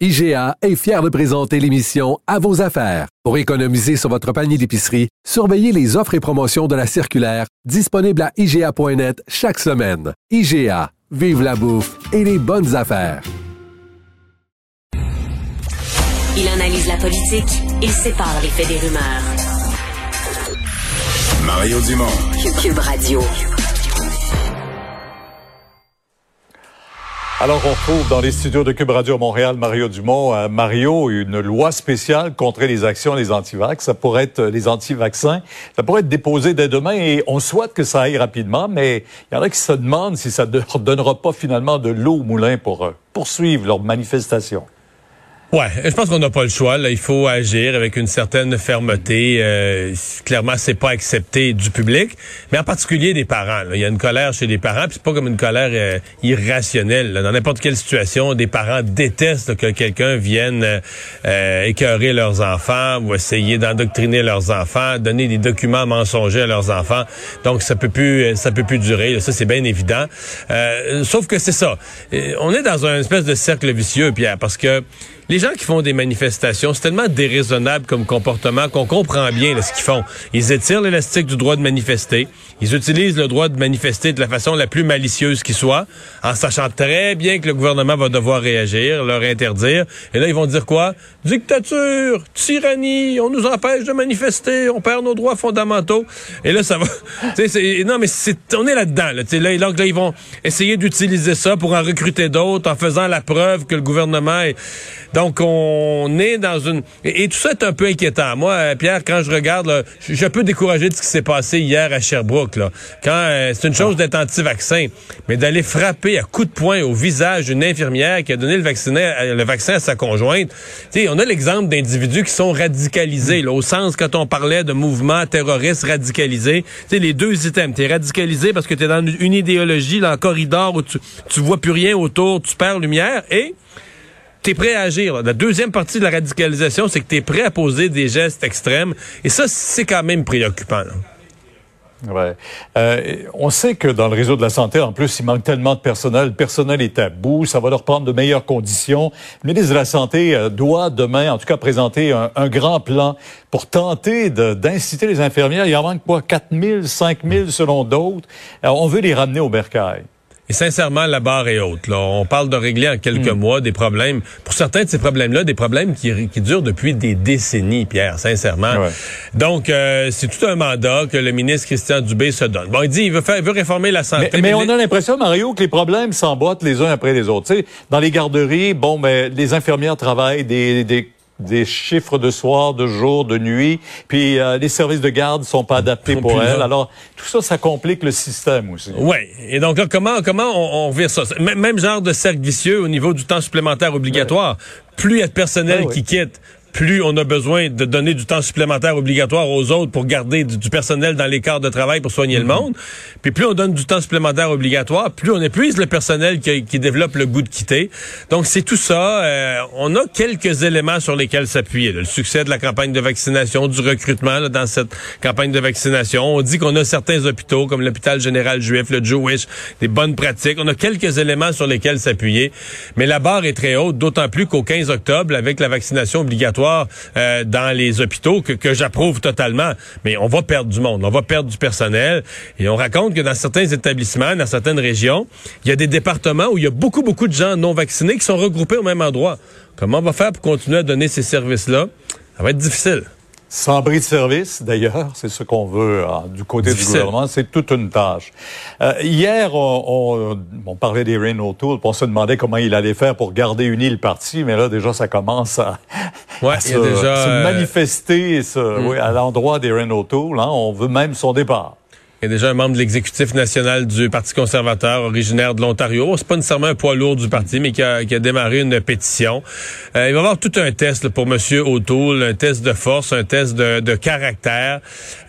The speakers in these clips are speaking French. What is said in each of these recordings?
IGA est fier de présenter l'émission À vos affaires. Pour économiser sur votre panier d'épicerie, surveillez les offres et promotions de la circulaire disponible à IGA.net chaque semaine. IGA, vive la bouffe et les bonnes affaires. Il analyse la politique, il sépare les faits des rumeurs. Mario Dumont. Cube Radio. Alors, on retrouve dans les studios de Cube Radio Montréal Mario Dumont. Euh, Mario, une loi spéciale contre les actions les antivax. Ça pourrait être euh, les anti-vaccins. Ça pourrait être déposé dès demain et on souhaite que ça aille rapidement, mais il y en a qui se demandent si ça ne donnera pas finalement de l'eau au moulin pour euh, poursuivre leur manifestation. Ouais, je pense qu'on n'a pas le choix. Là. Il faut agir avec une certaine fermeté. Euh, clairement, c'est pas accepté du public, mais en particulier des parents. Il y a une colère chez les parents, puis c'est pas comme une colère euh, irrationnelle. Dans n'importe quelle situation, des parents détestent que quelqu'un vienne euh, écœurer leurs enfants ou essayer d'endoctriner leurs enfants, donner des documents mensongers à leurs enfants. Donc ça peut plus, ça peut plus durer. Ça c'est bien évident. sauf que c'est ça. On est dans un espèce de cercle vicieux, Pierre, parce que les gens qui font des manifestations, c'est tellement déraisonnable comme comportement qu'on comprend bien ce qu'ils font. Ils étirent l'élastique du droit de manifester. Ils utilisent le droit de manifester de la façon la plus malicieuse qui soit, en sachant très bien que le gouvernement va devoir réagir, leur interdire. Et là, ils vont dire quoi? Dictature, tyrannie, on nous empêche de manifester, on perd nos droits fondamentaux. Et là, ça va... non, mais c'est, on est là-dedans. Là, là, là, là, ils vont essayer d'utiliser ça pour en recruter d'autres en faisant la preuve que le gouvernement est... Donc, on est dans une... Et, tout ça est un peu inquiétant. Moi, euh, Pierre, quand je regarde, je suis un peu découragé de ce qui s'est passé hier à Sherbrooke. Là. Quand euh, C'est une chose d'être anti-vaccin, mais d'aller frapper à coups de poing au visage d'une infirmière qui a donné le, euh, vaccin à sa conjointe. sais, on a l'exemple d'individus qui sont radicalisés, au sens quand on parlait de mouvements terroristes radicalisés. sais, les deux items. Tu es radicalisé parce que tu es dans une idéologie, dans un corridor où tu, tu vois plus rien autour, tu perds lumière et tu es prêt à agir. La deuxième partie de la radicalisation, c'est que tu es prêt à poser des gestes extrêmes. Et ça, c'est quand même préoccupant. Ouais. Euh, on sait que dans le réseau de la santé, en plus, il manque tellement de personnel. Le personnel est à bout. Ça va leur prendre de meilleures conditions. Le ministre de la Santé euh, doit demain, en tout cas, présenter un, grand plan pour tenter d'inciter les infirmières. Il en manque quoi? 4 000, 5 000 selon d'autres. on veut les ramener au bercail. Et sincèrement, la barre est haute. Là. On parle de régler en quelques hmm. mois des problèmes. Pour certains de ces problèmes-là, des problèmes qui, qui, durent depuis des décennies, Pierre, sincèrement. Donc, euh, c'est tout un mandat que le ministre Christian Dubé se donne. Bon, il dit il veut, faire, il veut réformer la santé. Mais, on a l'impression, Mario, que les problèmes s'emboîtent les uns après les autres. sais, dans les garderies, bon, ben, les infirmières travaillent des, des des chiffres de soir, de jour, de nuit, puis euh, les services de garde sont pas adaptés pour elles. Alors tout ça, ça complique le système aussi. Oui. Et donc là, comment comment on, on vire ça? Même genre de cercle vicieux au niveau du temps supplémentaire obligatoire. Plus il y a de personnel ah qui quitte, plus on a besoin de donner du temps supplémentaire obligatoire aux autres pour garder du, personnel dans les quarts de travail pour soigner le mhm. monde. Puis plus on donne du temps supplémentaire obligatoire, plus on épuise le personnel qui, qui développe le goût de quitter. Donc c'est tout ça. Euh, on a quelques éléments sur lesquels s'appuyer. Le succès de la campagne de vaccination, du recrutement là, dans cette campagne de vaccination. On dit qu'on a certains hôpitaux comme l'hôpital général juif, le Jewish, des bonnes pratiques. On a quelques éléments sur lesquels s'appuyer. Mais la barre est très haute, d'autant plus qu'au 15 octobre, avec la vaccination obligatoire, euh, dans les hôpitaux que, que j'approuve totalement. Mais on va perdre du monde, on va perdre du personnel. Et on raconte que dans certains établissements, dans certaines régions, il y a des départements où il y a beaucoup, beaucoup de gens non vaccinés qui sont regroupés au même endroit. Comment on va faire pour continuer à donner ces services-là? Ça va être difficile. Sans bris de service, d'ailleurs, c'est ce qu'on veut hein, du côté du gouvernement, c'est toute une tâche. Euh, hier, on, on, parlait d'Erin O'Toole, on se demandait comment il allait faire pour garder unis le parti, mais là, déjà, ça commence à, se, déjà, euh, manifester oui, à l'endroit d'Erin O'Toole. Hein, on veut même son départ. Il y a déjà un membre de l'exécutif national du Parti conservateur, originaire de l'Ontario. C'est pas nécessairement un poids lourd du parti, mais qui a, qui a démarré une pétition. Euh, il va y avoir tout un test là, pour M. O'Toole, un test de force, un test de, de caractère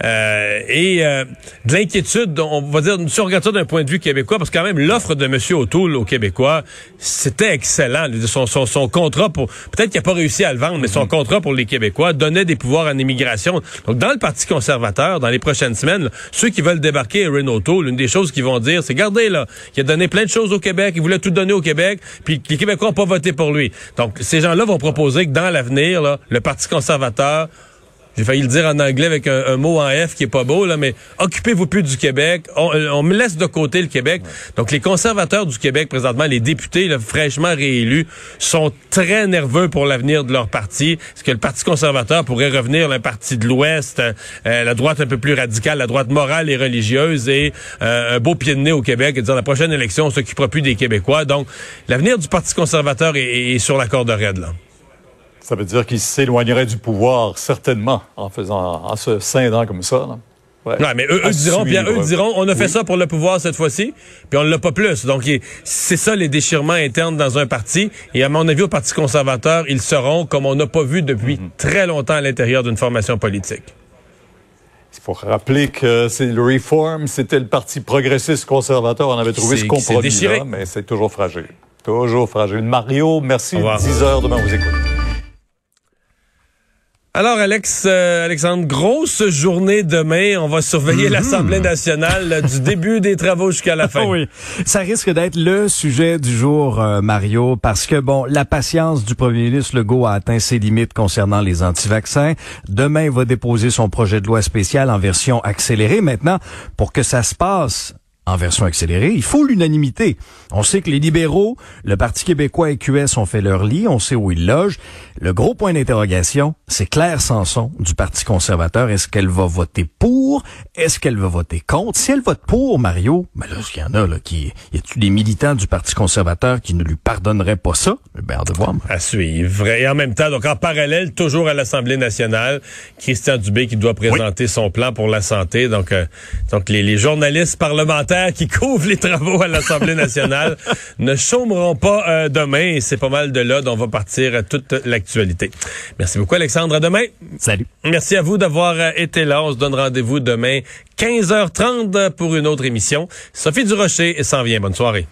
euh, et euh, de l'inquiétude. On va dire, si on regarde ça d'un point de vue québécois, parce que quand même l'offre de M. O'Toole aux Québécois, c'était excellent. Son, son, son contrat pour, peut-être qu'il n'a pas réussi à le vendre, mais son contrat pour les Québécois donnait des pouvoirs en immigration. Donc dans le Parti conservateur, dans les prochaines semaines, ceux qui veulent débarquer l'une des choses qu'ils vont dire, c'est gardez là, il a donné plein de choses au Québec, il voulait tout donner au Québec, puis les Québécois n'ont pas voté pour lui. Donc ces gens-là vont proposer que dans l'avenir, le Parti conservateur j'ai failli le dire en anglais avec un, mot en F qui est pas beau, là, mais occupez-vous plus du Québec. On, me laisse de côté le Québec. Donc, les conservateurs du Québec, présentement, les députés là, fraîchement réélus, sont très nerveux pour l'avenir de leur parti. Est-ce que le Parti conservateur pourrait revenir un parti de l'Ouest, euh, la droite un peu plus radicale, la droite morale et religieuse, et euh, un beau pied de nez au Québec, et dire la prochaine élection, on s'occupera plus des Québécois. Donc, l'avenir du Parti conservateur est, est sur la corde raide, là. Ça veut dire qu'il s'éloignerait du pouvoir, certainement, en faisant, en se scindant comme ça. Là. Ouais. Non, mais eux, diront, eux diront, on a fait ça pour le pouvoir cette fois-ci, puis on ne l'a pas plus. Donc, c'est ça les déchirements internes dans un parti. Et à mon avis, au Parti conservateur, ils seront comme on n'a pas vu depuis mhm. très longtemps à l'intérieur d'une formation politique. Il faut rappeler que c'est le Reform, c'était le Parti progressiste conservateur. On avait trouvé ce compromis-là, mais c'est toujours fragile. Toujours fragile. Mario, merci. 10 heures demain, vous écoute. Alors, Alex, euh, Alexandre, grosse journée demain. On va surveiller mhm. l'Assemblée nationale du début des travaux jusqu'à la fin. oui, ça risque d'être le sujet du jour, euh, Mario, parce que, bon, la patience du premier ministre Legault a atteint ses limites concernant les anti-vaccins. Demain, il va déposer son projet de loi spécial en version accélérée. Maintenant, pour que ça se passe en version accélérée, il faut l'unanimité. On sait que les libéraux, le Parti québécois et QS ont fait leur lit, on sait où ils logent. Le gros point d'interrogation, c'est Claire Sanson du Parti conservateur. Est-ce qu'elle va voter pour? Est-ce qu'elle va voter contre? Si elle vote pour, Mario, ben là, il y en a, là, qui, y a-tu des militants du Parti conservateur qui ne lui pardonneraient pas ça? Ben, de voir. À suivre. Et en même temps, donc, en parallèle, toujours à l'Assemblée nationale, Christian Dubé qui doit présenter son plan pour la santé. Donc, euh, donc les, les journalistes parlementaires qui couvrent les travaux à l'Assemblée nationale ne chômeront pas euh, demain. C'est pas mal de là dont va partir toute l'activité Merci beaucoup, Alexandre. À demain. Salut. Merci à vous d'avoir euh, été là. On se donne rendez-vous demain, 15h30 pour une autre émission. Sophie Durocher s'en vient. Bonne soirée.